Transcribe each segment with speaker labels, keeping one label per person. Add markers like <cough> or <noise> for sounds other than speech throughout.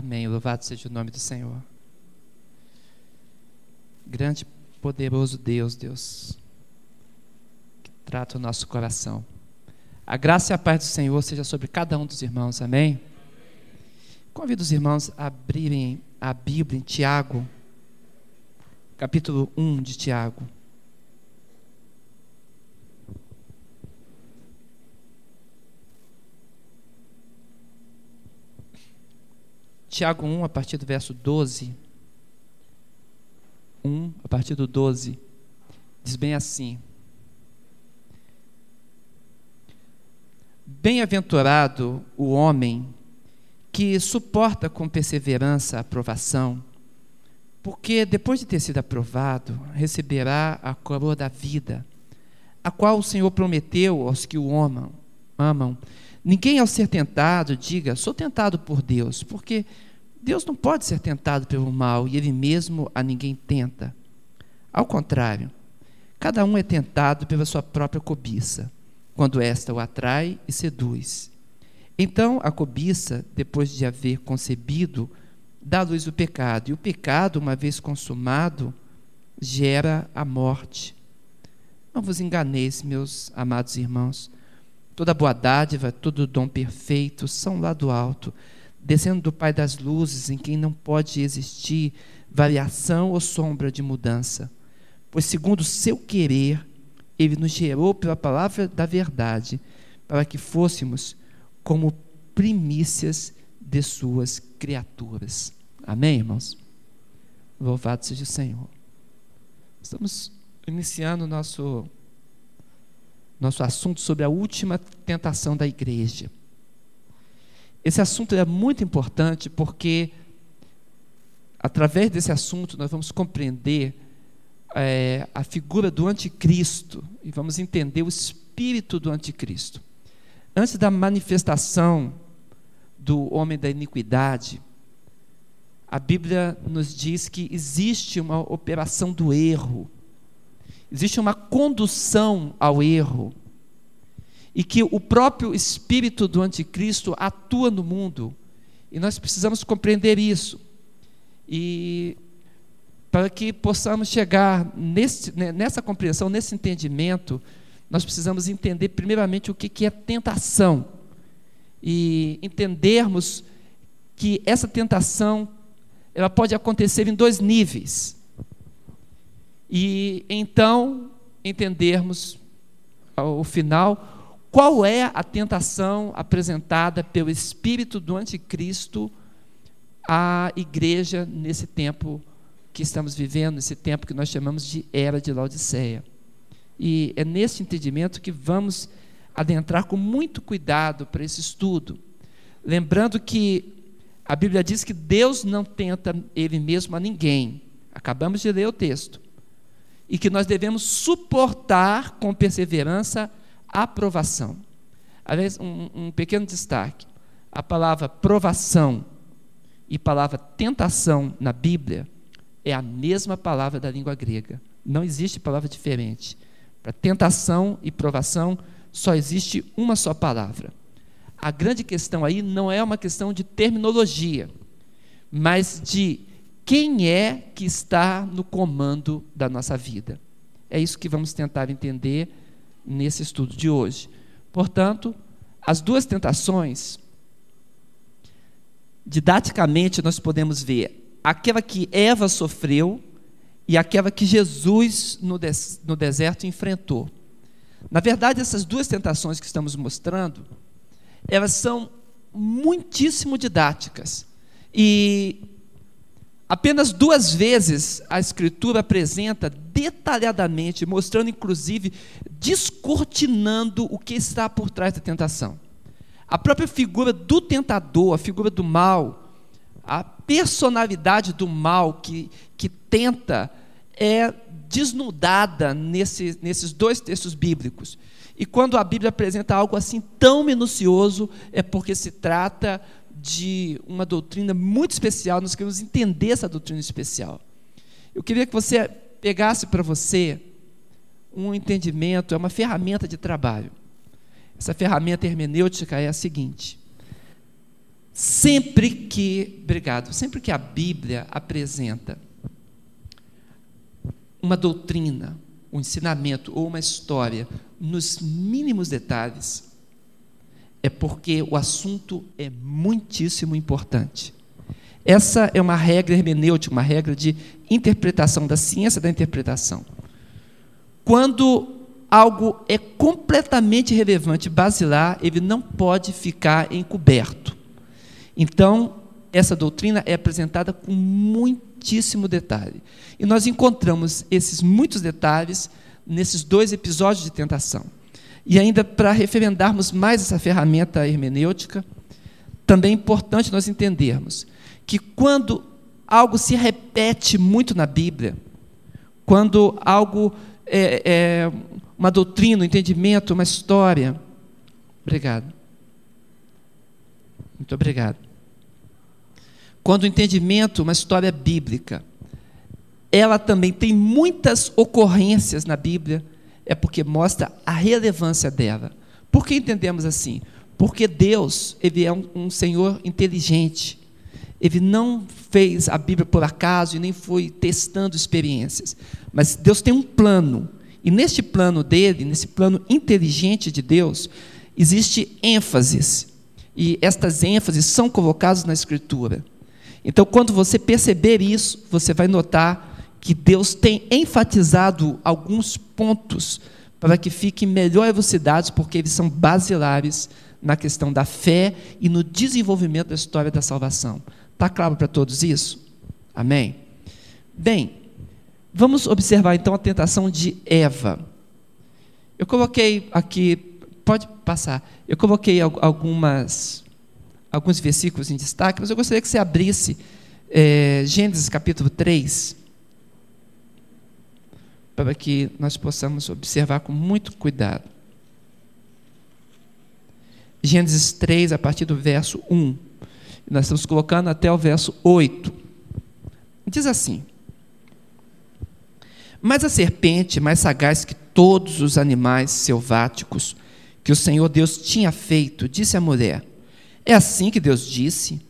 Speaker 1: Amém. Louvado seja o nome do Senhor. Grande, poderoso Deus, Deus, que trata o nosso coração. A graça e a paz do Senhor seja sobre cada um dos irmãos. Amém. Convido os irmãos a abrirem a Bíblia em Tiago, capítulo 1 de Tiago. Tiago 1, a partir do verso 12. 1, a partir do 12, diz bem assim: Bem-aventurado o homem que suporta com perseverança a aprovação, porque depois de ter sido aprovado, receberá a coroa da vida, a qual o Senhor prometeu aos que o amam. amam. Ninguém, ao ser tentado, diga: sou tentado por Deus, porque Deus não pode ser tentado pelo mal e Ele mesmo a ninguém tenta. Ao contrário, cada um é tentado pela sua própria cobiça, quando esta o atrai e seduz. Então a cobiça, depois de haver concebido, dá à luz o pecado, e o pecado, uma vez consumado, gera a morte. Não vos enganeis, meus amados irmãos. Toda boa dádiva, todo dom perfeito são lá do alto, descendo do Pai das luzes, em quem não pode existir variação ou sombra de mudança. Pois, segundo o seu querer, ele nos gerou pela palavra da verdade, para que fôssemos como primícias de suas criaturas. Amém, irmãos? Louvado seja o Senhor. Estamos iniciando nosso nosso assunto sobre a última tentação da igreja. Esse assunto é muito importante porque, através desse assunto, nós vamos compreender é, a figura do anticristo e vamos entender o espírito do anticristo. Antes da manifestação do homem da iniquidade, a Bíblia nos diz que existe uma operação do erro existe uma condução ao erro e que o próprio espírito do anticristo atua no mundo. E nós precisamos compreender isso. E para que possamos chegar nesse, né, nessa compreensão, nesse entendimento, nós precisamos entender primeiramente o que é tentação. E entendermos que essa tentação ela pode acontecer em dois níveis. E então entendermos ao final qual é a tentação apresentada pelo espírito do anticristo à igreja nesse tempo que estamos vivendo, nesse tempo que nós chamamos de era de Laodiceia. E é nesse entendimento que vamos adentrar com muito cuidado para esse estudo, lembrando que a Bíblia diz que Deus não tenta ele mesmo a ninguém. Acabamos de ler o texto e que nós devemos suportar com perseverança a provação. Aliás, um, um pequeno destaque: a palavra provação e palavra tentação na Bíblia é a mesma palavra da língua grega. Não existe palavra diferente. Para tentação e provação só existe uma só palavra. A grande questão aí não é uma questão de terminologia, mas de quem é que está no comando da nossa vida. É isso que vamos tentar entender nesse estudo de hoje. Portanto, as duas tentações, didaticamente nós podemos ver aquela que Eva sofreu e aquela que Jesus no, des no deserto enfrentou. Na verdade, essas duas tentações que estamos mostrando, elas são muitíssimo didáticas. E Apenas duas vezes a Escritura apresenta detalhadamente, mostrando inclusive, descortinando o que está por trás da tentação. A própria figura do tentador, a figura do mal, a personalidade do mal que, que tenta, é desnudada nesse, nesses dois textos bíblicos. E quando a Bíblia apresenta algo assim tão minucioso, é porque se trata de uma doutrina muito especial, nós queremos entender essa doutrina especial. Eu queria que você pegasse para você um entendimento, é uma ferramenta de trabalho. Essa ferramenta hermenêutica é a seguinte: Sempre que, obrigado, sempre que a Bíblia apresenta uma doutrina, um ensinamento ou uma história nos mínimos detalhes, é porque o assunto é muitíssimo importante. Essa é uma regra hermenêutica, uma regra de interpretação, da ciência da interpretação. Quando algo é completamente relevante, basilar, ele não pode ficar encoberto. Então, essa doutrina é apresentada com muitíssimo detalhe. E nós encontramos esses muitos detalhes nesses dois episódios de tentação. E ainda para referendarmos mais essa ferramenta hermenêutica, também é importante nós entendermos que quando algo se repete muito na Bíblia, quando algo é, é uma doutrina, um entendimento, uma história. Obrigado. Muito obrigado. Quando o entendimento, uma história bíblica, ela também tem muitas ocorrências na Bíblia, é porque mostra a relevância dela. Por que entendemos assim? Porque Deus, ele é um, um Senhor inteligente. Ele não fez a Bíblia por acaso e nem foi testando experiências. Mas Deus tem um plano. E neste plano dele, nesse plano inteligente de Deus, existe ênfases. E estas ênfases são colocadas na Escritura. Então, quando você perceber isso, você vai notar que Deus tem enfatizado alguns pontos para que fiquem melhor elucidados, porque eles são basilares na questão da fé e no desenvolvimento da história da salvação. Está claro para todos isso? Amém? Bem, vamos observar então a tentação de Eva. Eu coloquei aqui, pode passar, eu coloquei algumas, alguns versículos em destaque, mas eu gostaria que você abrisse é, Gênesis capítulo 3, para que nós possamos observar com muito cuidado. Gênesis 3, a partir do verso 1. Nós estamos colocando até o verso 8. Diz assim: Mas a serpente, mais sagaz que todos os animais selváticos que o Senhor Deus tinha feito, disse à mulher: É assim que Deus disse: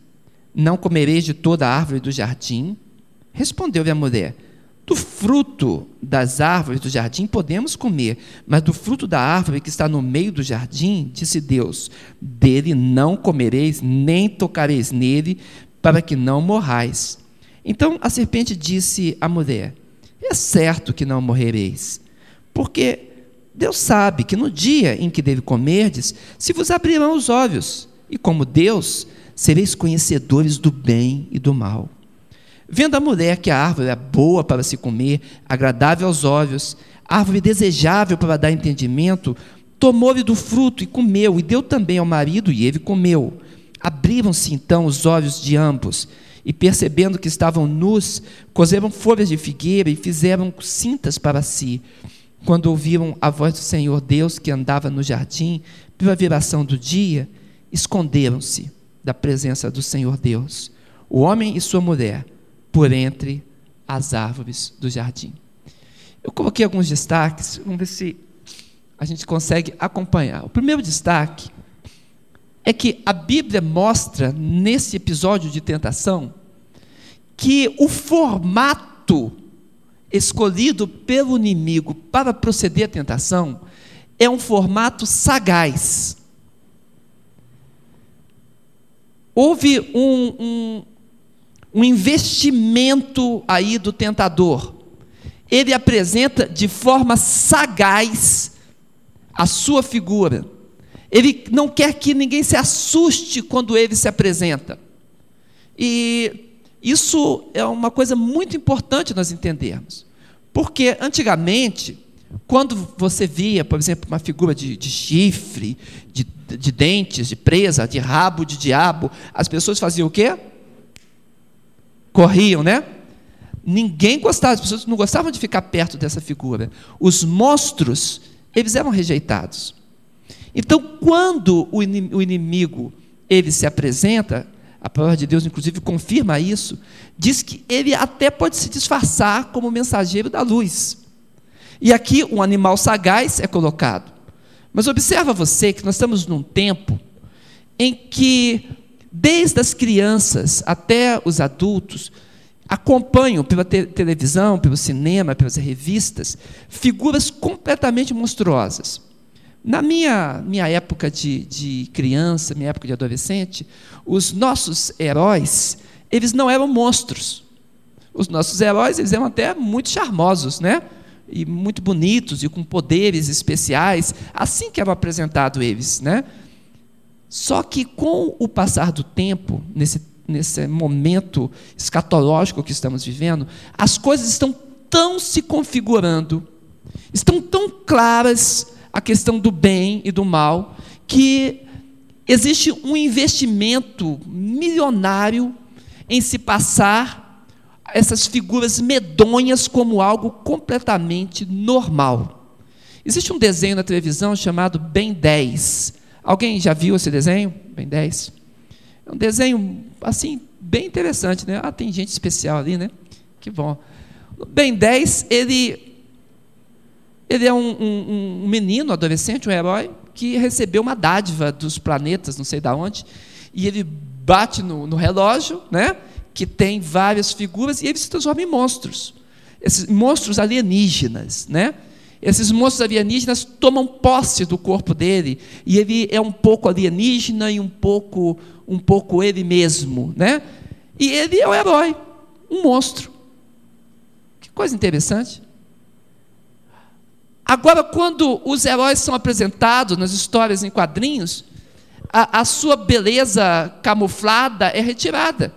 Speaker 1: Não comereis de toda a árvore do jardim? Respondeu-lhe a mulher: do fruto das árvores do jardim podemos comer, mas do fruto da árvore que está no meio do jardim, disse Deus: dele não comereis, nem tocareis nele, para que não morrais. Então a serpente disse à mulher: É certo que não morrereis, porque Deus sabe que no dia em que dele comerdes, se vos abrirão os olhos, e como Deus, sereis conhecedores do bem e do mal. Vendo a mulher que a árvore é boa para se comer, agradável aos olhos, árvore desejável para dar entendimento, tomou-lhe do fruto e comeu, e deu também ao marido, e ele comeu. Abriram-se então os olhos de ambos, e percebendo que estavam nus, cozeram folhas de figueira e fizeram cintas para si. Quando ouviram a voz do Senhor Deus que andava no jardim, pela viração do dia, esconderam-se da presença do Senhor Deus, o homem e sua mulher por entre as árvores do jardim. Eu coloquei alguns destaques, vamos ver se a gente consegue acompanhar. O primeiro destaque é que a Bíblia mostra, nesse episódio de tentação, que o formato escolhido pelo inimigo para proceder à tentação é um formato sagaz. Houve um, um, um investimento aí do tentador. Ele apresenta de forma sagaz a sua figura. Ele não quer que ninguém se assuste quando ele se apresenta. E isso é uma coisa muito importante nós entendermos. Porque antigamente, quando você via, por exemplo, uma figura de, de chifre, de, de dentes, de presa, de rabo de diabo, as pessoas faziam o quê? Corriam, né? Ninguém gostava, as pessoas não gostavam de ficar perto dessa figura. Os monstros, eles eram rejeitados. Então, quando o inimigo ele se apresenta, a palavra de Deus inclusive confirma isso, diz que ele até pode se disfarçar como mensageiro da luz. E aqui um animal sagaz é colocado. Mas observa você que nós estamos num tempo em que desde as crianças até os adultos, acompanham pela te televisão, pelo cinema, pelas revistas, figuras completamente monstruosas. Na minha, minha época de, de criança, minha época de adolescente, os nossos heróis, eles não eram monstros. Os nossos heróis, eles eram até muito charmosos, né? E muito bonitos e com poderes especiais, assim que eram apresentados eles, né? Só que com o passar do tempo, nesse, nesse momento escatológico que estamos vivendo, as coisas estão tão se configurando, estão tão claras a questão do bem e do mal, que existe um investimento milionário em se passar essas figuras medonhas como algo completamente normal. Existe um desenho na televisão chamado Ben 10. Alguém já viu esse desenho? Ben 10. É um desenho, assim, bem interessante, né? Ah, tem gente especial ali, né? Que bom. O Ben 10, ele ele é um, um, um menino, adolescente, um herói, que recebeu uma dádiva dos planetas, não sei de onde, e ele bate no, no relógio, né? que tem várias figuras, e ele se transforma em monstros. Esses monstros alienígenas, né? Esses monstros alienígenas tomam posse do corpo dele, e ele é um pouco alienígena e um pouco, um pouco ele mesmo, né? E ele é o herói, um monstro. Que coisa interessante. Agora, quando os heróis são apresentados nas histórias em quadrinhos, a, a sua beleza camuflada é retirada.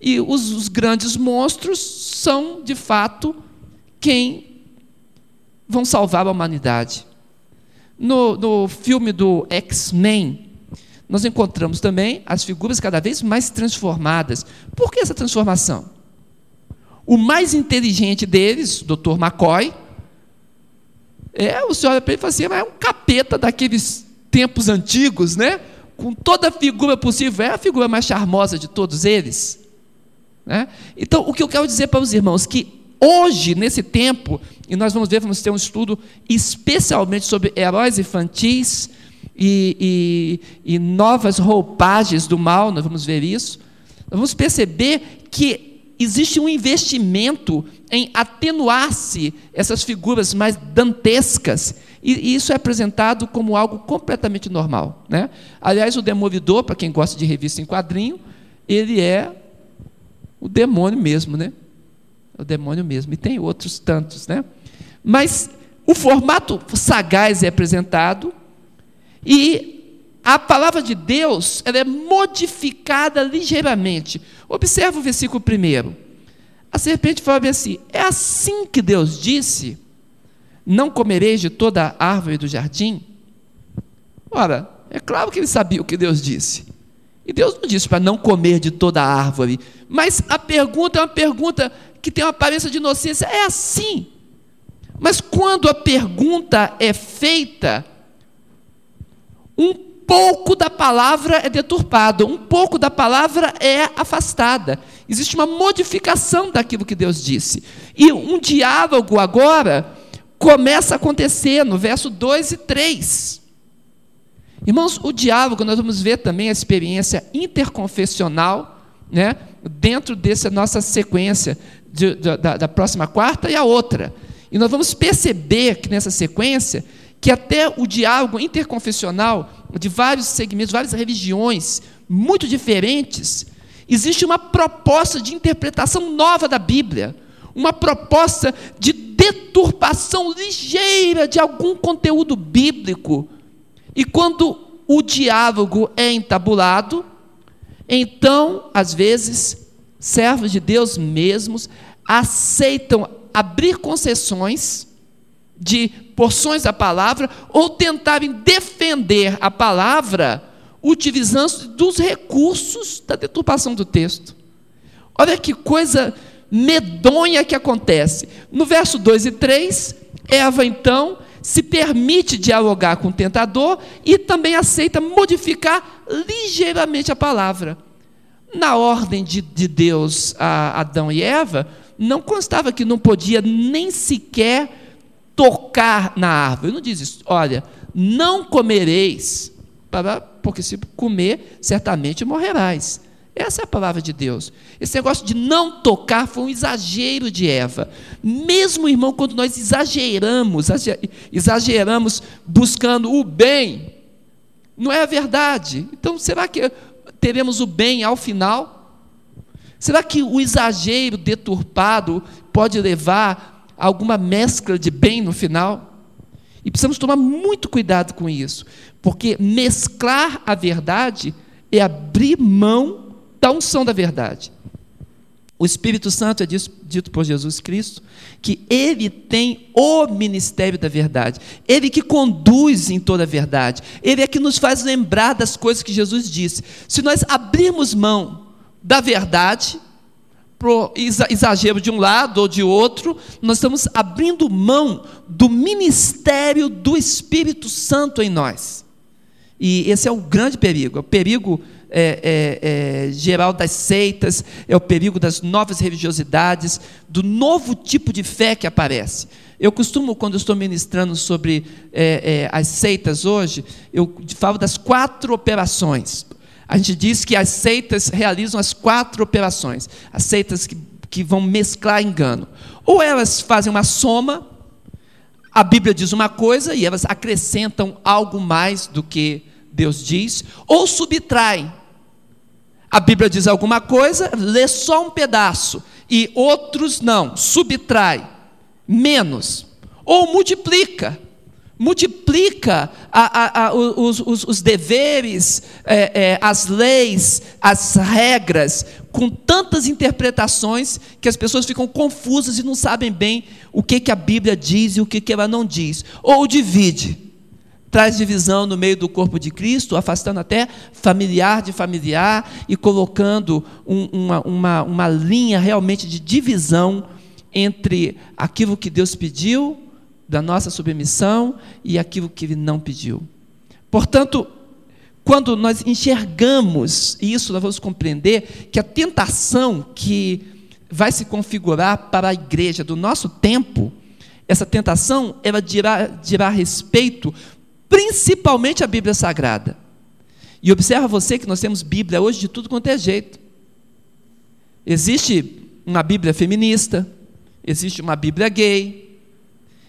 Speaker 1: E os, os grandes monstros são, de fato, quem vão salvar a humanidade. No, no filme do X-Men, nós encontramos também as figuras cada vez mais transformadas. Por que essa transformação? O mais inteligente deles, Dr. McCoy, é, o senhor olha para ele e fala assim, mas é um capeta daqueles tempos antigos, né? Com toda a figura possível, é a figura mais charmosa de todos eles. Né? Então, o que eu quero dizer para os irmãos, que hoje, nesse tempo, e nós vamos ver, vamos ter um estudo especialmente sobre heróis infantis e, e, e novas roupagens do mal, nós vamos ver isso. Nós vamos perceber que existe um investimento em atenuar-se essas figuras mais dantescas, e isso é apresentado como algo completamente normal. Né? Aliás, o Demolidor, para quem gosta de revista em quadrinho, ele é o demônio mesmo, né? O demônio mesmo, e tem outros tantos, né? Mas o formato sagaz é apresentado e a palavra de Deus ela é modificada ligeiramente. Observa o versículo primeiro. A serpente fala assim: é assim que Deus disse: Não comereis de toda a árvore do jardim? Ora, é claro que ele sabia o que Deus disse. E Deus não disse para não comer de toda a árvore. Mas a pergunta é uma pergunta que tem uma aparência de inocência. É assim. Mas quando a pergunta é feita, um pouco da palavra é deturpado, um pouco da palavra é afastada. Existe uma modificação daquilo que Deus disse. E um diálogo agora começa a acontecer no verso 2 e 3. Irmãos, o diálogo, nós vamos ver também a experiência interconfessional, né, dentro dessa nossa sequência de, de, da, da próxima quarta e a outra. E nós vamos perceber que nessa sequência, que até o diálogo interconfessional de vários segmentos, várias religiões muito diferentes, existe uma proposta de interpretação nova da Bíblia, uma proposta de deturpação ligeira de algum conteúdo bíblico. E quando o diálogo é entabulado, então, às vezes, servos de Deus mesmos aceitam abrir concessões de porções da palavra ou tentarem defender a palavra utilizando dos recursos da deturpação do texto. Olha que coisa medonha que acontece. No verso 2 e 3, Eva então se permite dialogar com o tentador e também aceita modificar ligeiramente a palavra. Na ordem de, de Deus a Adão e Eva, não constava que não podia nem sequer tocar na árvore. Ele não diz isso. Olha, não comereis para, porque se comer, certamente morrerás. Essa é a palavra de Deus. Esse negócio de não tocar foi um exagero de Eva. Mesmo, irmão, quando nós exageramos, exageramos buscando o bem, não é a verdade. Então, será que teremos o bem ao final? Será que o exagero deturpado pode levar a alguma mescla de bem no final? E precisamos tomar muito cuidado com isso, porque mesclar a verdade é abrir mão da unção da verdade. O Espírito Santo é dito por Jesus Cristo que ele tem o ministério da verdade, ele que conduz em toda a verdade, ele é que nos faz lembrar das coisas que Jesus disse. Se nós abrirmos mão da verdade, pro exagero de um lado ou de outro, nós estamos abrindo mão do ministério do Espírito Santo em nós. E esse é o grande perigo, é o perigo é, é, é, geral das seitas, é o perigo das novas religiosidades, do novo tipo de fé que aparece. Eu costumo, quando estou ministrando sobre é, é, as seitas hoje, eu falo das quatro operações. A gente diz que as seitas realizam as quatro operações, as seitas que, que vão mesclar engano. Ou elas fazem uma soma, a Bíblia diz uma coisa e elas acrescentam algo mais do que Deus diz, ou subtraem a Bíblia diz alguma coisa, lê só um pedaço, e outros não, subtrai, menos, ou multiplica, multiplica a, a, a, os, os, os, deveres, é, é, as leis, as regras, com tantas interpretações que as pessoas ficam confusas e não sabem bem o que, que a Bíblia diz e o que, que ela não diz, ou divide traz divisão no meio do corpo de Cristo, afastando até familiar de familiar e colocando um, uma, uma, uma linha realmente de divisão entre aquilo que Deus pediu, da nossa submissão, e aquilo que Ele não pediu. Portanto, quando nós enxergamos isso, nós vamos compreender que a tentação que vai se configurar para a igreja do nosso tempo, essa tentação, ela dirá, dirá respeito principalmente a Bíblia Sagrada. E observa você que nós temos Bíblia hoje de tudo quanto é jeito. Existe uma Bíblia feminista, existe uma Bíblia gay,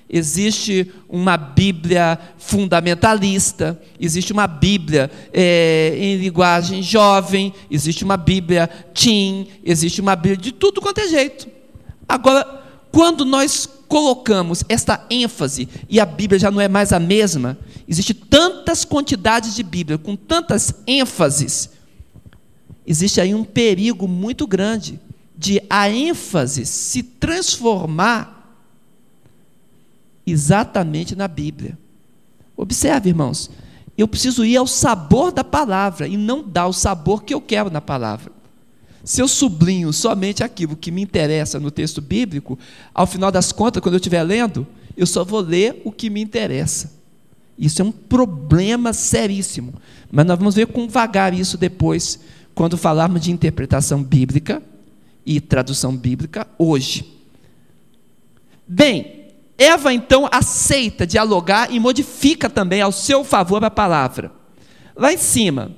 Speaker 1: existe uma Bíblia fundamentalista, existe uma Bíblia é, em linguagem jovem, existe uma Bíblia teen, existe uma Bíblia de tudo quanto é jeito. Agora, quando nós colocamos esta ênfase e a Bíblia já não é mais a mesma, existe tantas quantidades de Bíblia com tantas ênfases, existe aí um perigo muito grande de a ênfase se transformar exatamente na Bíblia. Observe, irmãos, eu preciso ir ao sabor da palavra e não dar o sabor que eu quero na palavra. Se eu sublinho somente aquilo que me interessa no texto bíblico, ao final das contas, quando eu estiver lendo, eu só vou ler o que me interessa. Isso é um problema seríssimo. Mas nós vamos ver com vagar isso depois, quando falarmos de interpretação bíblica e tradução bíblica hoje. Bem, Eva então aceita dialogar e modifica também ao seu favor a palavra. Lá em cima,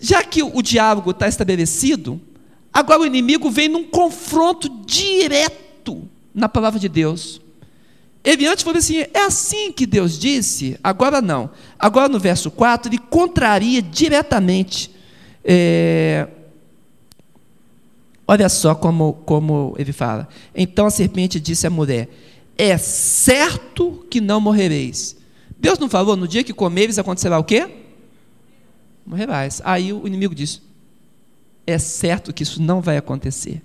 Speaker 1: já que o diálogo está estabelecido, Agora o inimigo vem num confronto direto na palavra de Deus. Ele antes falou assim: é assim que Deus disse, agora não. Agora no verso 4, ele contraria diretamente. É... Olha só como, como ele fala. Então a serpente disse à mulher: É certo que não morrereis. Deus não falou, no dia que comeres acontecerá o quê? Morrerás. Aí o inimigo disse: é certo que isso não vai acontecer.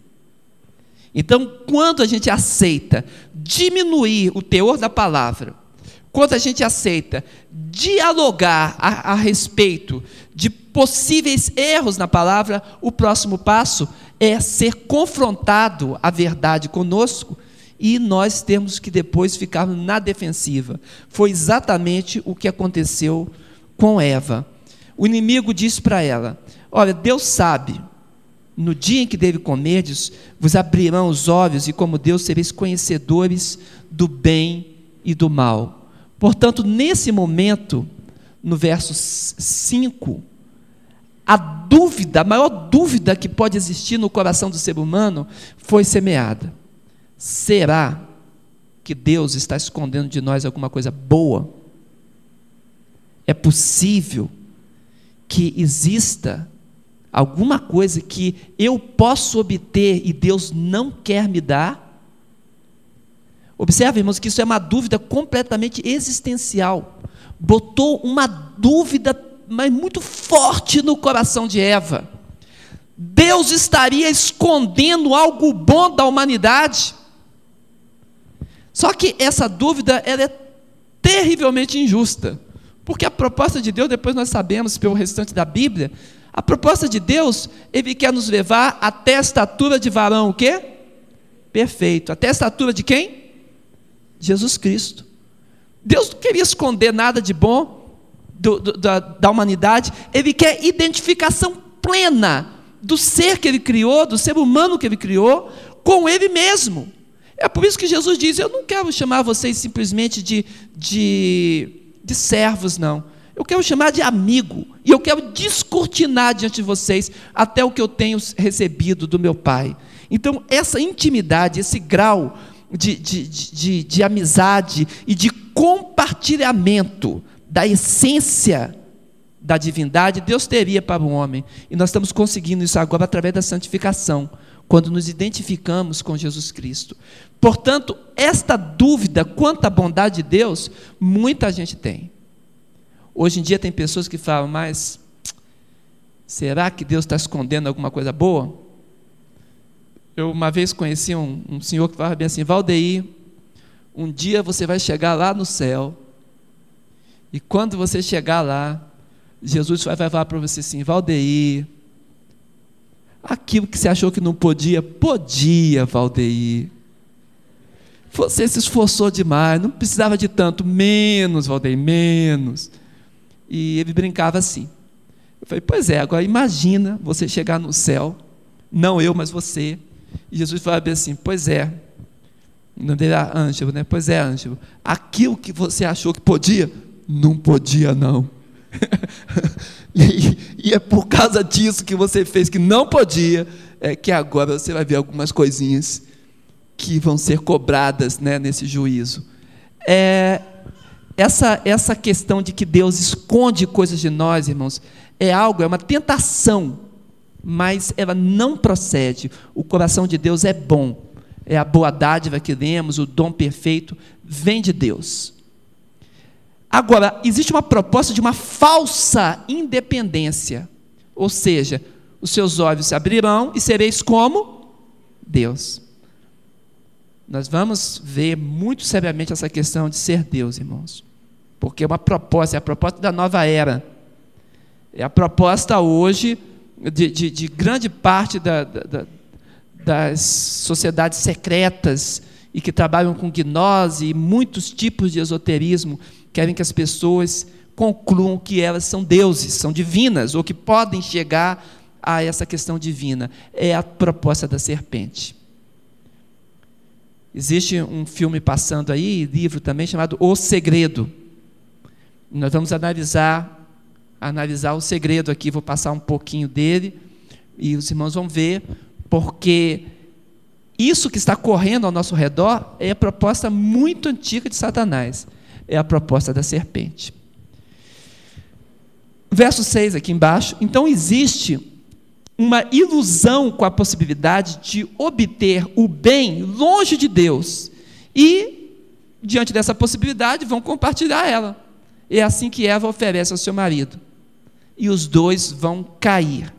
Speaker 1: Então, quando a gente aceita diminuir o teor da palavra, quando a gente aceita dialogar a, a, respeito de possíveis erros na palavra, o próximo passo é ser confrontado a verdade conosco e nós temos que depois ficarmos na defensiva. Foi exatamente o que aconteceu com Eva. O inimigo disse para ela: Olha, Deus sabe no dia em que dele comerdes, vos abrirão os olhos, e como Deus sereis conhecedores do bem e do mal. Portanto, nesse momento, no verso 5, a dúvida, a maior dúvida que pode existir no coração do ser humano foi semeada. Será que Deus está escondendo de nós alguma coisa boa? É possível que exista alguma coisa que eu posso obter e Deus não quer me dar? Observe, irmãos, que isso é uma dúvida completamente existencial. Botou uma dúvida, mas muito forte no coração de Eva. Deus estaria escondendo algo bom da humanidade? Só que essa dúvida ela é terrivelmente injusta. Porque a proposta de Deus, depois nós sabemos pelo restante da Bíblia, a proposta de Deus, ele quer nos levar até a estatura de varão, o quê? Perfeito. Até a estatura de quem? Jesus Cristo. Deus não queria esconder nada de bom do, do, da, da humanidade, ele quer identificação plena do ser que ele criou, do ser humano que ele criou, com ele mesmo. É por isso que Jesus diz: Eu não quero chamar vocês simplesmente de, de, de servos, não. Eu quero chamar de amigo. E eu quero descortinar diante de vocês até o que eu tenho recebido do meu Pai. Então, essa intimidade, esse grau de, de, de, de amizade e de compartilhamento da essência da divindade, Deus teria para o homem. E nós estamos conseguindo isso agora através da santificação, quando nos identificamos com Jesus Cristo. Portanto, esta dúvida quanto à bondade de Deus, muita gente tem. Hoje em dia tem pessoas que falam, mas será que Deus está escondendo alguma coisa boa? Eu uma vez conheci um, um senhor que falava bem assim: Valdeir, um dia você vai chegar lá no céu, e quando você chegar lá, Jesus vai falar para você assim: Valdeir, aquilo que você achou que não podia, podia, Valdeir. Você se esforçou demais, não precisava de tanto, menos, Valdeir, menos. E ele brincava assim. Eu falei, pois é, agora imagina você chegar no céu, não eu, mas você, e Jesus falava assim: Pois é, o nome dele era Ângelo, né? Pois é, Ângelo, aquilo que você achou que podia, não podia, não. <laughs> e, e, é por causa disso que você fez que não podia, é que agora você vai ver algumas coisinhas que vão ser cobradas né, nesse juízo. É, essa, essa questão de que Deus esconde coisas de nós, irmãos, é algo, é uma tentação mas ela não procede. O coração de Deus é bom, é a boa dádiva que lemos, o dom perfeito, vem de Deus. Agora, existe uma proposta de uma falsa independência, ou seja, os seus olhos se abrirão e sereis como Deus. Nós vamos ver muito seriamente essa questão de ser Deus, irmãos, porque é uma proposta, é a proposta da nova era, é a proposta hoje de, de, de grande parte da, da, das sociedades secretas e que trabalham com gnose e muitos tipos de esoterismo querem que as pessoas concluam que elas são deuses, são divinas, ou que podem chegar a essa questão divina. É a proposta da serpente. Existe um filme passando aí, livro também, chamado O Segredo. Nós vamos analisar analisar o segredo aqui, vou passar um pouquinho dele e os irmãos vão ver, porque isso que está correndo ao nosso redor é a proposta muito antiga de Satanás, é a proposta da serpente. Verso 6 aqui embaixo. Então existe uma ilusão com a possibilidade de obter o bem longe de Deus. E, diante dessa possibilidade, vão compartilhar ela. É assim que Eva oferece ao seu marido e os dois vão cair.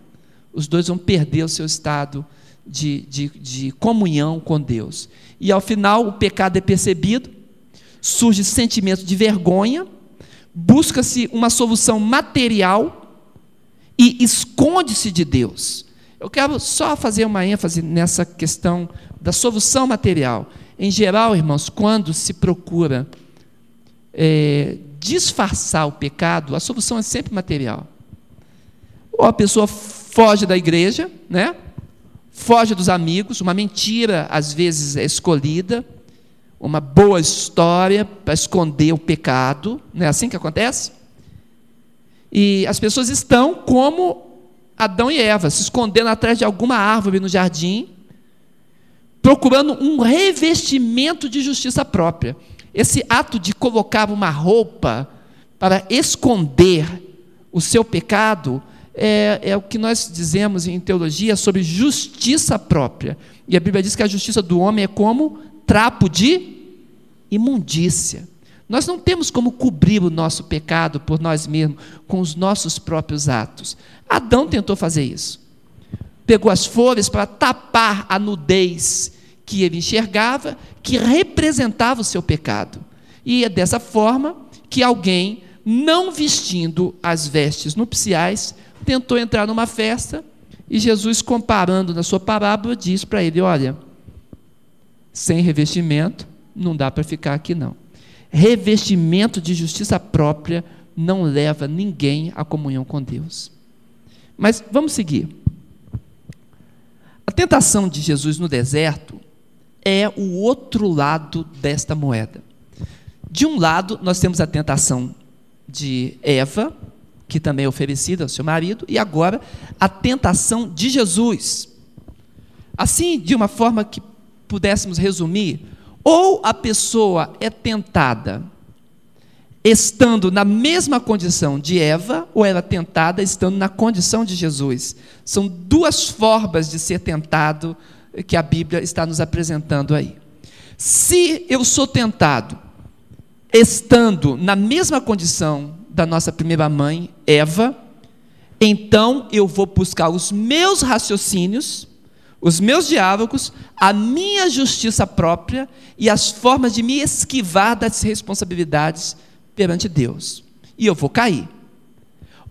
Speaker 1: Os dois vão perder o seu estado de, de, de comunhão com Deus. E ao final, o pecado é percebido, surge sentimento de vergonha, busca-se uma solução material e esconde-se de Deus. Eu quero só fazer uma ênfase nessa questão da solução material. Em geral, irmãos, quando se procura é, disfarçar o pecado, a solução é sempre material. Ou a pessoa foge da igreja, né? foge dos amigos, uma mentira às vezes é escolhida, uma boa história para esconder o pecado, não é assim que acontece? E as pessoas estão como Adão e Eva, se escondendo atrás de alguma árvore no jardim, procurando um revestimento de justiça própria. Esse ato de colocar uma roupa para esconder o seu pecado é, é, o que nós dizemos em teologia sobre justiça própria. E a Bíblia diz que a justiça do homem é como trapo de imundícia. Nós não temos como cobrir o nosso pecado por nós mesmos com os nossos próprios atos. Adão tentou fazer isso. Pegou as flores para tapar a nudez que ele enxergava, que representava o seu pecado. E é dessa forma que alguém, não vestindo as vestes nupciais, tentou entrar numa festa e Jesus, comparando na sua parábola, diz para ele: Olha, sem revestimento, não dá para ficar aqui não. Revestimento de justiça própria não leva ninguém à comunhão com Deus. Mas vamos seguir. A tentação de Jesus no deserto é o outro lado desta moeda. De um lado, nós temos a tentação de Eva, que também é oferecida ao seu marido, e agora a tentação de Jesus. Assim, de uma forma que pudéssemos resumir, ou a pessoa é tentada estando na mesma condição de Eva, ou ela é tentada estando na condição de Jesus. São duas formas de ser tentado que a Bíblia está nos apresentando aí. Se eu sou tentado estando na mesma condição da nossa primeira mãe, Eva, então eu vou buscar os meus raciocínios, os meus diálogos, a minha justiça própria e as formas de me esquivar das responsabilidades perante Deus. E eu vou cair.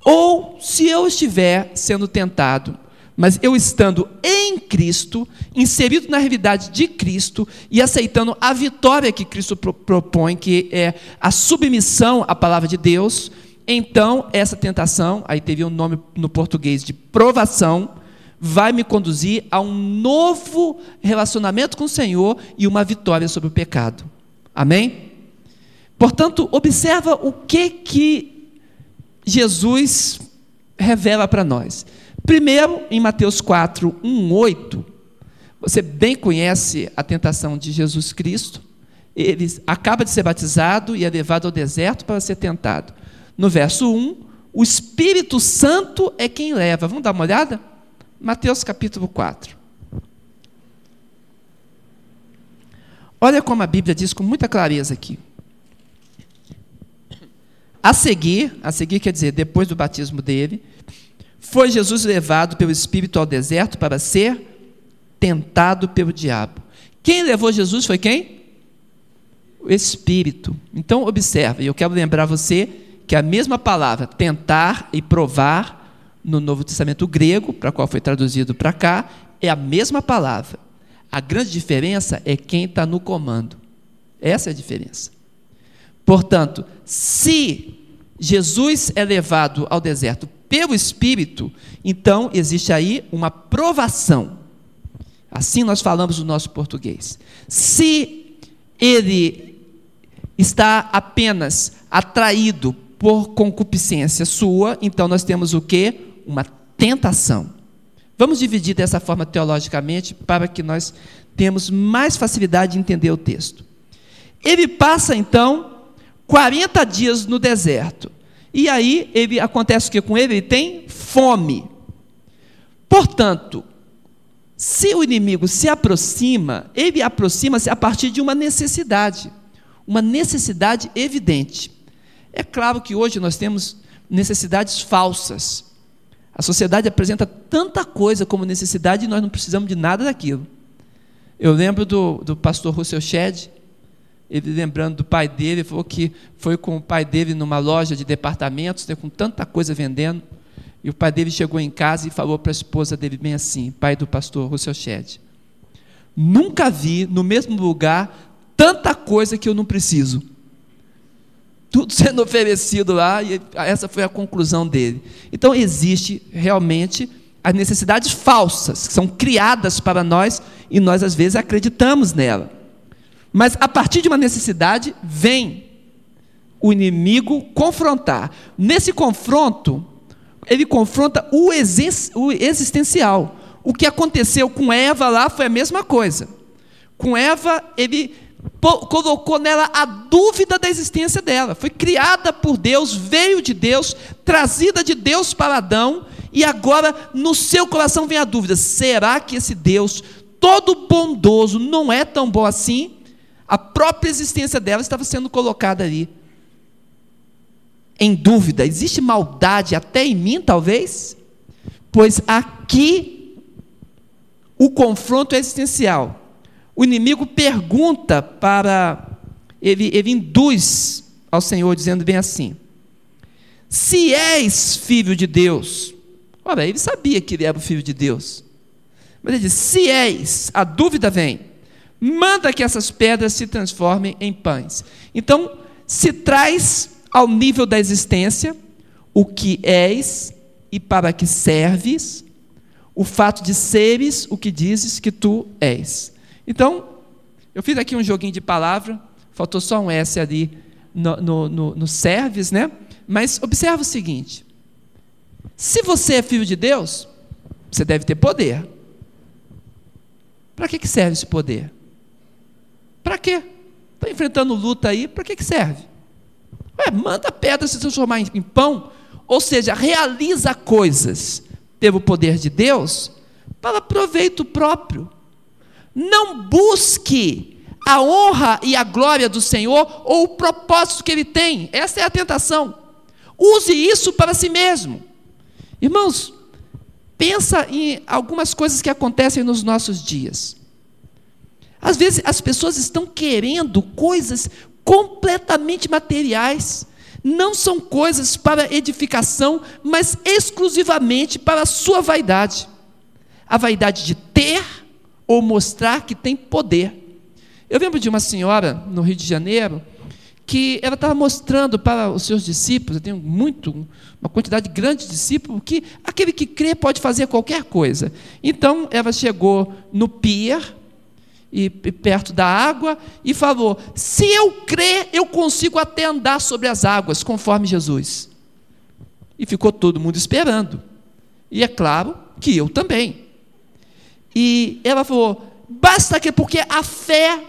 Speaker 1: Ou se eu estiver sendo tentado mas eu estando em Cristo, inserido na realidade de Cristo e aceitando a vitória que Cristo pro propõe, que é a submissão à palavra de Deus, então essa tentação, aí teve um nome no português de provação, vai me conduzir a um novo relacionamento com o Senhor e uma vitória sobre o pecado. Amém? Portanto, observa o que que Jesus revela para nós. Primeiro, em Mateus 4, 1, 8, você bem conhece a tentação de Jesus Cristo. Ele acaba de ser batizado e é levado ao deserto para ser tentado. No verso 1, o Espírito Santo é quem leva. Vamos dar uma olhada? Mateus capítulo 4. Olha como a Bíblia diz com muita clareza aqui. A seguir, a seguir quer dizer depois do batismo dele, foi Jesus levado pelo Espírito ao deserto para ser tentado pelo diabo. Quem levou Jesus foi quem? O Espírito. Então, observe, eu quero lembrar você que a mesma palavra tentar e provar no Novo Testamento grego, para qual foi traduzido para cá, é a mesma palavra. A grande diferença é quem está no comando. Essa é a diferença. Portanto, se Jesus é levado ao deserto pelo Espírito, então existe aí uma provação. Assim nós falamos no nosso português. Se ele está apenas atraído por concupiscência sua, então nós temos o que? Uma tentação. Vamos dividir dessa forma teologicamente para que nós tenhamos mais facilidade de entender o texto. Ele passa então 40 dias no deserto. E aí ele acontece o que com ele? Ele tem fome. Portanto, se o inimigo se aproxima, ele aproxima-se a partir de uma necessidade, uma necessidade evidente. É claro que hoje nós temos necessidades falsas. A sociedade apresenta tanta coisa como necessidade e nós não precisamos de nada daquilo. Eu lembro do, do pastor Russell Shedd, ele lembrando do pai dele, falou que foi com o pai dele numa loja de departamentos, né, com tanta coisa vendendo, e o pai dele chegou em casa e falou para a esposa dele bem assim, pai do pastor Russell Shedd, nunca vi no mesmo lugar tanta coisa que eu não preciso. Tudo <laughs> sendo oferecido lá, e essa foi a conclusão dele. Então existe realmente as necessidades falsas, que são criadas para nós, e nós às vezes acreditamos nela. Mas a partir de uma necessidade vem o inimigo confrontar. Nesse confronto, ele confronta o, existencial. O que aconteceu com Eva lá foi a mesma coisa. Com Eva, ele colocou nela a dúvida da existência dela. Foi criada por Deus, veio de Deus, trazida de Deus para Adão, e agora no seu coração vem a dúvida: será que esse Deus todo bondoso não é tão bom assim? A própria existência dela estava sendo colocada ali em dúvida. Existe maldade até em mim, talvez? Pois aqui o confronto é existencial. O inimigo pergunta para. Ele, ele induz ao Senhor, dizendo bem assim: Se és filho de Deus. Ora, ele sabia que ele era o filho de Deus. Mas ele diz: Se és, a dúvida vem. Manda que essas pedras se transformem em pães. Então, se traz ao nível da existência o que és e para que serves, o fato de seres o que dizes que tu és. Então, eu fiz aqui um joguinho de palavra, faltou só um S ali no, no, no, no serves, né? Mas observa o seguinte: se você é filho de Deus, você deve ter poder. Para que, serve esse poder? Para quê? Está enfrentando luta aí, para que, que serve? Ué, manda a pedra se transformar em, em pão, ou seja, realiza coisas pelo poder de Deus para proveito próprio. Não busque a honra e a glória do Senhor ou o propósito que Ele tem. Essa é a tentação. Use isso para si mesmo. Irmãos, pensa em algumas coisas que acontecem nos nossos dias. Às vezes as pessoas estão querendo coisas completamente materiais. Não são coisas para edificação, mas exclusivamente para a sua vaidade. A vaidade de ter ou mostrar que tem poder. Eu lembro de uma senhora no Rio de Janeiro que ela estava mostrando para os seus discípulos, eu tenho muito, uma quantidade grande de discípulos, que aquele que crê pode fazer qualquer coisa. Então, ela chegou no pier, e perto da água, e falou: Se eu crer, eu consigo até andar sobre as águas, conforme Jesus. E ficou todo mundo esperando. E é claro que eu também. E ela falou: basta que, porque a fé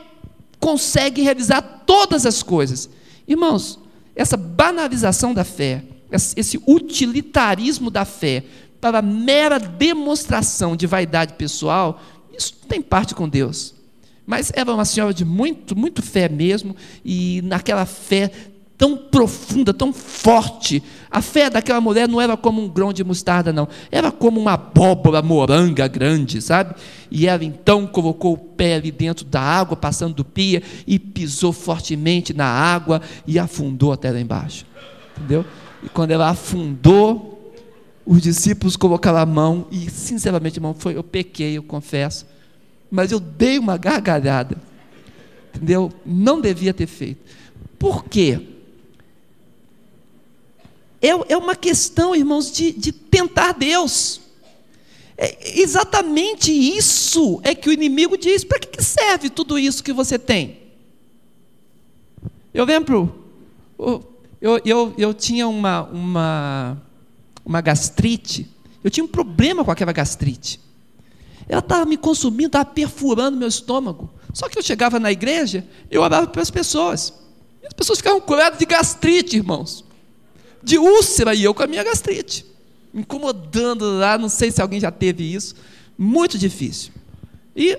Speaker 1: consegue realizar todas as coisas. Irmãos, essa banalização da fé, esse utilitarismo da fé, para mera demonstração de vaidade pessoal, isso tem parte com Deus. Mas ela é uma senhora de muito, muito fé mesmo, e naquela fé tão profunda, tão forte. A fé daquela mulher não era como um grão de mostarda, não. Era como uma abóbora moranga grande, sabe? E ela então colocou o pé ali dentro da água, passando do pia, e pisou fortemente na água e afundou até lá embaixo. Entendeu? E quando ela afundou, os discípulos colocaram a mão, e sinceramente, irmão, foi, eu pequei, eu confesso, mas eu dei uma gargalhada. Entendeu? Não devia ter feito. Por quê? é, é uma questão, irmãos, de, de tentar Deus. É exatamente isso é que o inimigo diz: para que serve tudo isso que você tem? Eu lembro, eu, eu, eu tinha uma, uma, uma gastrite, eu tinha um problema com aquela gastrite. Ela estava me consumindo, estava perfurando meu estômago. Só que eu chegava na igreja, eu orava para as pessoas. E as pessoas ficavam curadas de gastrite, irmãos de úlcera e eu com a minha gastrite. Incomodando lá, não sei se alguém já teve isso. Muito difícil. E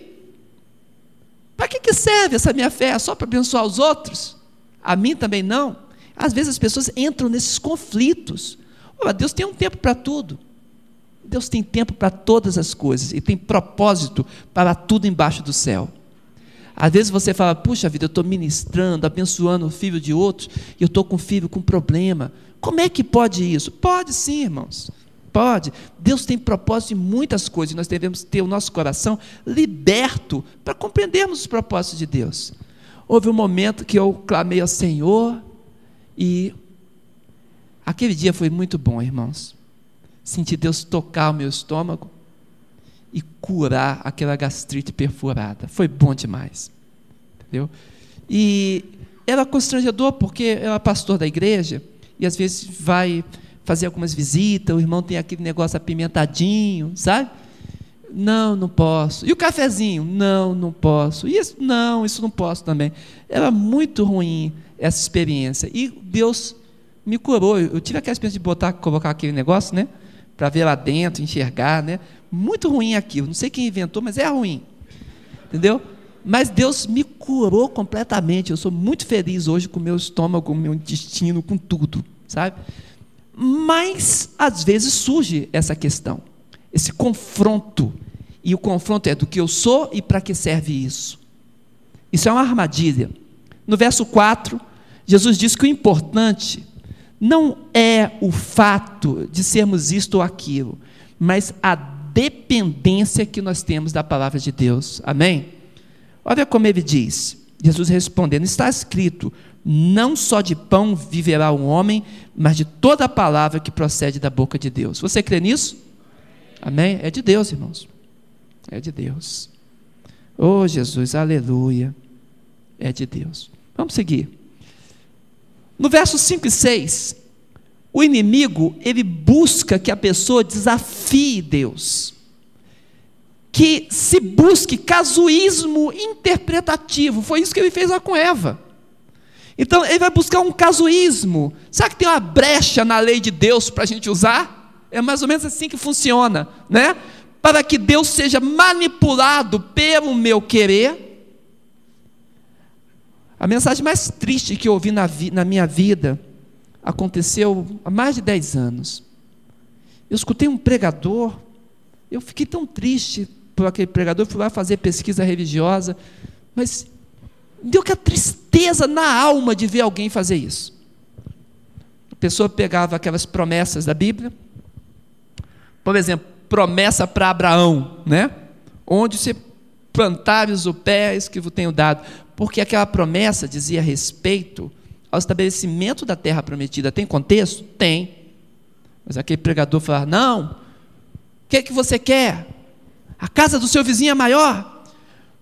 Speaker 1: para que, que serve essa minha fé? É só para abençoar os outros? A mim também não? Às vezes as pessoas entram nesses conflitos. Oh, Deus tem um tempo para tudo. Deus tem tempo para todas as coisas e tem propósito para tudo embaixo do céu. Às vezes você fala, puxa vida, eu estou ministrando, abençoando o filho de outros, e eu estou com um filho com problema. Como é que pode isso? Pode sim, irmãos. Pode. Deus tem propósito em muitas coisas e nós devemos ter o nosso coração liberto para compreendermos os propósitos de Deus. Houve um momento que eu clamei ao Senhor e aquele dia foi muito bom, irmãos. Senti Deus tocar o meu estômago e curar aquela gastrite perfurada. Foi bom demais. Entendeu? E era constrangedor porque era pastor da igreja e às vezes vai fazer algumas visitas, o irmão tem aquele negócio apimentadinho, sabe? Não, não posso. E o cafezinho? Não, não posso. E isso? Não, isso não posso também. Era muito ruim essa experiência. E Deus me curou. Eu tive aquela experiência de botar, colocar aquele negócio, né? Para ver lá dentro, enxergar, né? Muito ruim aquilo. Não sei quem inventou, mas é ruim. Entendeu? Mas Deus me curou completamente. Eu sou muito feliz hoje com o meu estômago, com o meu intestino, com tudo, sabe? Mas às vezes surge essa questão, esse confronto. E o confronto é do que eu sou e para que serve isso. Isso é uma armadilha. No verso 4, Jesus diz que o importante não é o fato de sermos isto ou aquilo, mas a dependência que nós temos da palavra de Deus. Amém? Olha como ele diz. Jesus respondendo: Está escrito: Não só de pão viverá um homem, mas de toda a palavra que procede da boca de Deus. Você crê nisso? Amém? É de Deus, irmãos. É de Deus. Oh, Jesus, aleluia. É de Deus. Vamos seguir. No verso 5 e 6, o inimigo, ele busca que a pessoa desafie Deus. Que se busque casuísmo interpretativo. Foi isso que ele fez lá com Eva. Então, ele vai buscar um casuísmo. Será que tem uma brecha na lei de Deus para a gente usar? É mais ou menos assim que funciona, né? Para que Deus seja manipulado pelo meu querer a mensagem mais triste que eu ouvi na, vi, na minha vida aconteceu há mais de 10 anos. Eu escutei um pregador, eu fiquei tão triste por aquele pregador, fui lá fazer pesquisa religiosa, mas deu que a tristeza na alma de ver alguém fazer isso. A pessoa pegava aquelas promessas da Bíblia, por exemplo, promessa para Abraão, né? Onde você plantares o pés que vos tenho dado porque aquela promessa dizia respeito ao estabelecimento da terra prometida. Tem contexto? Tem. Mas aquele pregador fala: não, o que, é que você quer? A casa do seu vizinho é maior?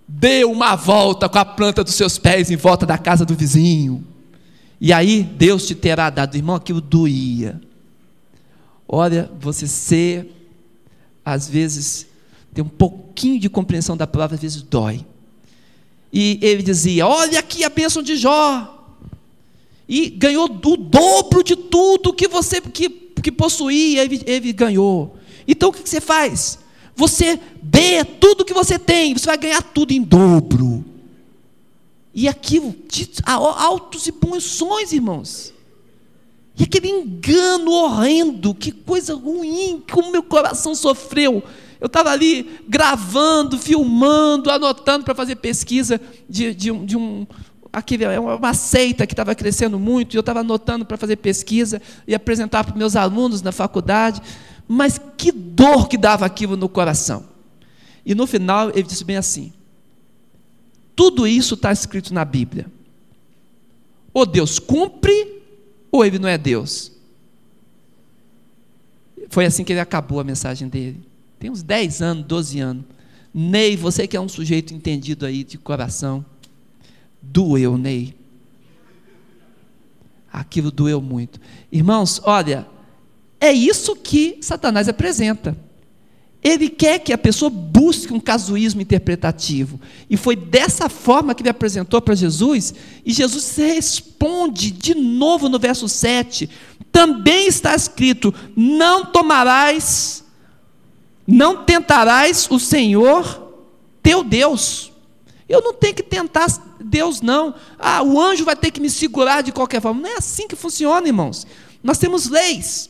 Speaker 1: Dê uma volta com a planta dos seus pés em volta da casa do vizinho. E aí Deus te terá dado, irmão, aquilo doía. Olha, você ser, às vezes, tem um pouquinho de compreensão da palavra, às vezes dói. E ele dizia: Olha aqui a bênção de Jó. E ganhou o dobro de tudo que você que, que possuía, ele, ele ganhou. Então o que você faz? Você dê tudo que você tem, você vai ganhar tudo em dobro. E aquilo, altos e sonhos, irmãos. E aquele engano horrendo, que coisa ruim, como meu coração sofreu eu estava ali gravando, filmando, anotando para fazer pesquisa de, de, um, de um aquele, é uma seita que estava crescendo muito, e eu estava anotando para fazer pesquisa e apresentar para meus alunos na faculdade. Mas que dor que dava aquilo no coração. E no final ele disse bem assim: tudo isso está escrito na Bíblia. Ou Deus cumpre, ou ele não é Deus. Foi assim que ele acabou a mensagem dele. Tem uns 10 anos, 12 anos. Ney, você que é um sujeito entendido aí de coração, doeu, Ney. Aquilo doeu muito. Irmãos, olha, é isso que Satanás apresenta. Ele quer que a pessoa busque um casuísmo interpretativo. E foi dessa forma que ele apresentou para Jesus. E Jesus responde de novo no verso 7. Também está escrito: Não tomarás não tentarás o Senhor teu Deus. Eu não tenho que tentar Deus, não. Ah, o anjo vai ter que me segurar de qualquer forma. Não é assim que funciona, irmãos. Nós temos leis.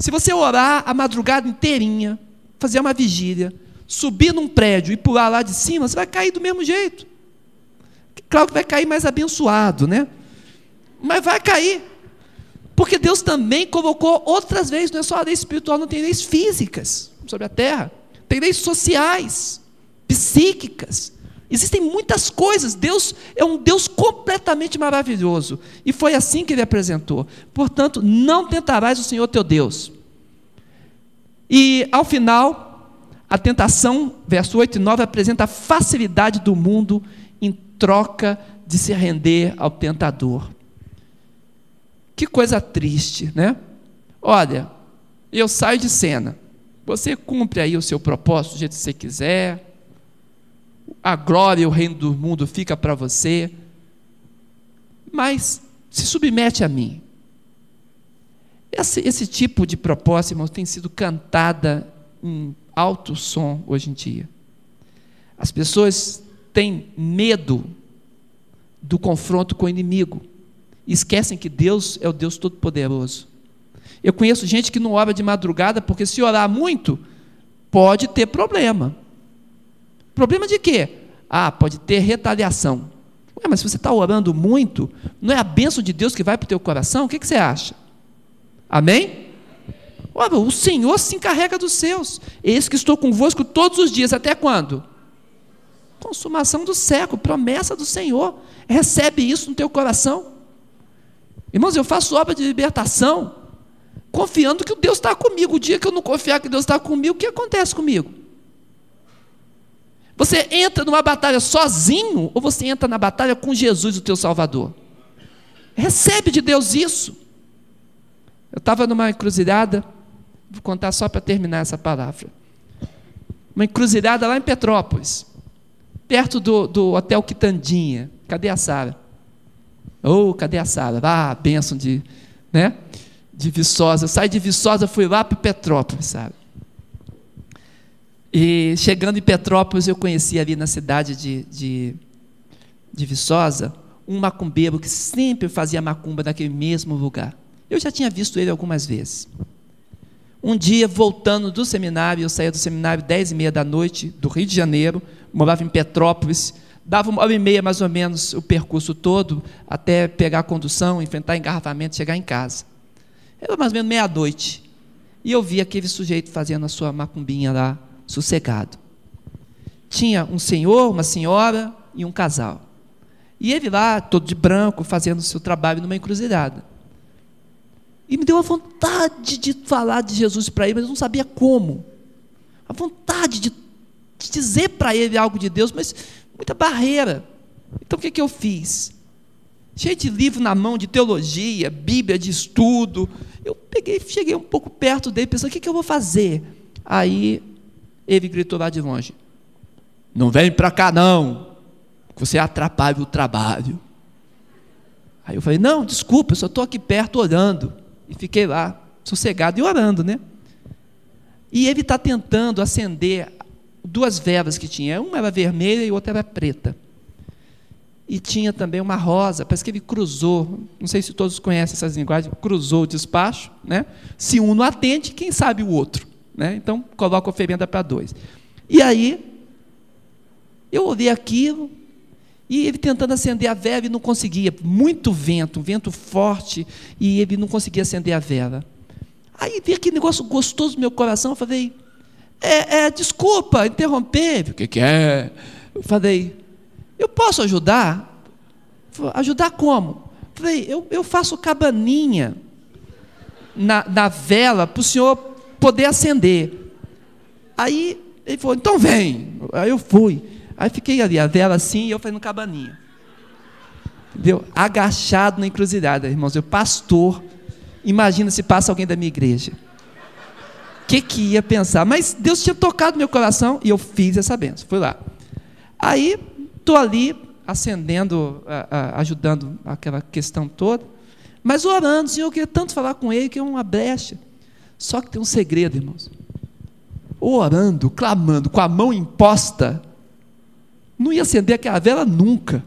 Speaker 1: Se você orar a madrugada inteirinha, fazer uma vigília, subir num prédio e pular lá de cima, você vai cair do mesmo jeito. Claro que vai cair mais abençoado, né? Mas vai cair. Porque Deus também colocou outras leis, não é só a lei espiritual, não tem leis físicas sobre a terra, tem leis sociais, psíquicas. Existem muitas coisas. Deus é um Deus completamente maravilhoso. E foi assim que ele apresentou. Portanto, não tentarás o Senhor teu Deus. E ao final, a tentação, verso 8 e 9, apresenta a facilidade do mundo em troca de se render ao tentador. Que coisa triste, né? Olha, eu saio de cena. Você cumpre aí o seu propósito do jeito que você quiser. A glória e o reino do mundo fica para você. Mas se submete a mim. Esse, esse tipo de proposta, irmãos, tem sido cantada em alto som hoje em dia. As pessoas têm medo do confronto com o inimigo. Esquecem que Deus é o Deus Todo-Poderoso. Eu conheço gente que não ora de madrugada porque se orar muito, pode ter problema. Problema de quê? Ah, pode ter retaliação. Ué, mas se você está orando muito, não é a bênção de Deus que vai para o teu coração? O que, que você acha? Amém? Ora, o Senhor se encarrega dos seus. Eis que estou convosco todos os dias. Até quando? Consumação do século, promessa do Senhor. Recebe isso no teu coração. Irmãos, eu faço obra de libertação, confiando que Deus está comigo. O dia que eu não confiar que Deus está comigo, o que acontece comigo? Você entra numa batalha sozinho ou você entra na batalha com Jesus, o teu Salvador? Recebe de Deus isso. Eu estava numa encruzilhada, vou contar só para terminar essa palavra. Uma encruzilhada lá em Petrópolis, perto do, do Hotel Quitandinha. Cadê a Sara? Oh, cadê a Sara? Ah, bênção de, né? De Viçosa. Eu saí de Viçosa, fui lá para Petrópolis, sabe? E chegando em Petrópolis, eu conheci ali na cidade de, de, de Viçosa um macumbeiro que sempre fazia macumba naquele mesmo lugar. Eu já tinha visto ele algumas vezes. Um dia, voltando do seminário, eu saía do seminário dez e meia da noite, do Rio de Janeiro, morava em Petrópolis, Dava uma hora e meia, mais ou menos, o percurso todo, até pegar a condução, enfrentar engarrafamento, chegar em casa. Era mais ou menos meia-noite. E eu vi aquele sujeito fazendo a sua macumbinha lá, sossegado. Tinha um senhor, uma senhora e um casal. E ele lá, todo de branco, fazendo o seu trabalho numa encruzilhada. E me deu a vontade de falar de Jesus para ele, mas eu não sabia como. A vontade de, dizer para ele algo de Deus, mas muita barreira. Então o que, que eu fiz? Cheio de livro na mão de teologia, Bíblia de estudo. Eu peguei, cheguei um pouco perto dele, pensando: o que, que eu vou fazer? Aí ele gritou lá de longe: Não vem para cá não, você atrapalha o trabalho. Aí eu falei: Não, desculpa, eu só estou aqui perto orando. E fiquei lá, sossegado e orando, né? E ele está tentando acender duas velas que tinha. Uma era vermelha e outra era preta. E tinha também uma rosa, parece que ele cruzou, não sei se todos conhecem essas linguagens, cruzou o despacho, né? Se um não atende, quem sabe o outro. Né? Então, coloca a oferenda para dois. E aí, eu olhei aquilo, e ele tentando acender a vela e não conseguia. Muito vento, um vento forte, e ele não conseguia acender a vela. Aí vi aquele negócio gostoso no meu coração, eu falei, é, é, desculpa interromper. O que, que é? Eu falei, posso ajudar? Ajudar como? Falei, eu, eu faço cabaninha na, na vela para o senhor poder acender. Aí ele falou, então vem. Aí eu fui. Aí fiquei ali, a vela assim, e eu fazendo cabaninha. Entendeu? Agachado na encruzilhada, irmãos. Eu, pastor, imagina se passa alguém da minha igreja que, que ia pensar? Mas Deus tinha tocado meu coração e eu fiz essa benção. Fui lá. Aí, estou ali, acendendo, ajudando aquela questão toda, mas orando, Senhor, eu queria tanto falar com Ele que é uma brecha. Só que tem um segredo, irmãos. Orando, clamando, com a mão imposta, não ia acender aquela vela nunca,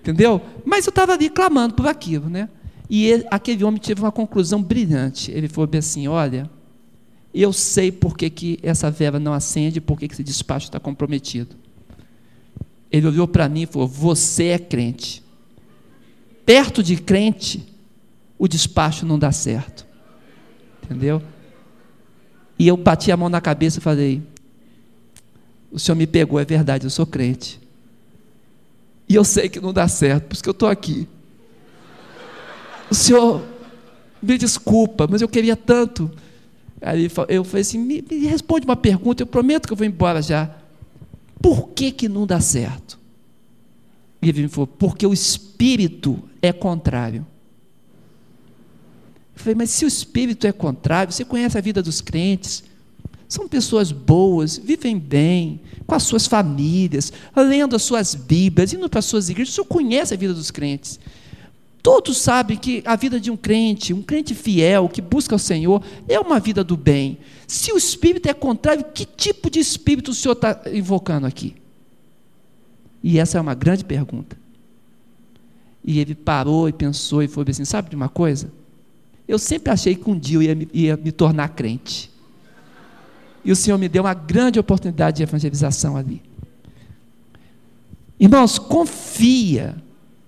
Speaker 1: entendeu? Mas eu estava ali clamando por aquilo, né? E ele, aquele homem teve uma conclusão brilhante. Ele falou assim: Olha, eu sei por que, que essa vela não acende, por que, que esse despacho está comprometido. Ele olhou para mim e falou: Você é crente. Perto de crente, o despacho não dá certo. Entendeu? E eu bati a mão na cabeça e falei: O senhor me pegou, é verdade, eu sou crente. E eu sei que não dá certo, por isso que eu estou aqui. O senhor, me desculpa, mas eu queria tanto Aí eu falei assim: me, me responde uma pergunta, eu prometo que eu vou embora já. Por que, que não dá certo? E ele me falou, porque o espírito é contrário. Eu falei, mas se o espírito é contrário, você conhece a vida dos crentes, são pessoas boas, vivem bem, com as suas famílias, lendo as suas Bíblias, indo para as suas igrejas, o senhor conhece a vida dos crentes. Todos sabem que a vida de um crente, um crente fiel, que busca o Senhor, é uma vida do bem. Se o espírito é contrário, que tipo de espírito o senhor está invocando aqui? E essa é uma grande pergunta. E ele parou e pensou e foi assim: sabe de uma coisa? Eu sempre achei que um dia eu ia me, ia me tornar crente. E o Senhor me deu uma grande oportunidade de evangelização ali. Irmãos, confia.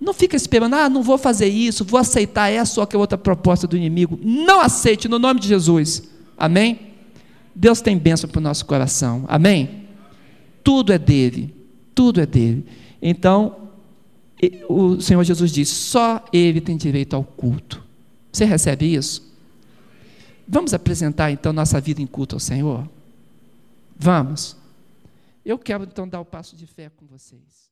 Speaker 1: Não fica esperando, ah, não vou fazer isso, vou aceitar essa ou aquela outra proposta do inimigo. Não aceite no nome de Jesus. Amém? Deus tem bênção para o nosso coração. Amém? Tudo é dele. Tudo é dele. Então, o Senhor Jesus diz: só ele tem direito ao culto. Você recebe isso? Vamos apresentar então nossa vida em culto ao Senhor? Vamos. Eu quero então dar o passo de fé com vocês.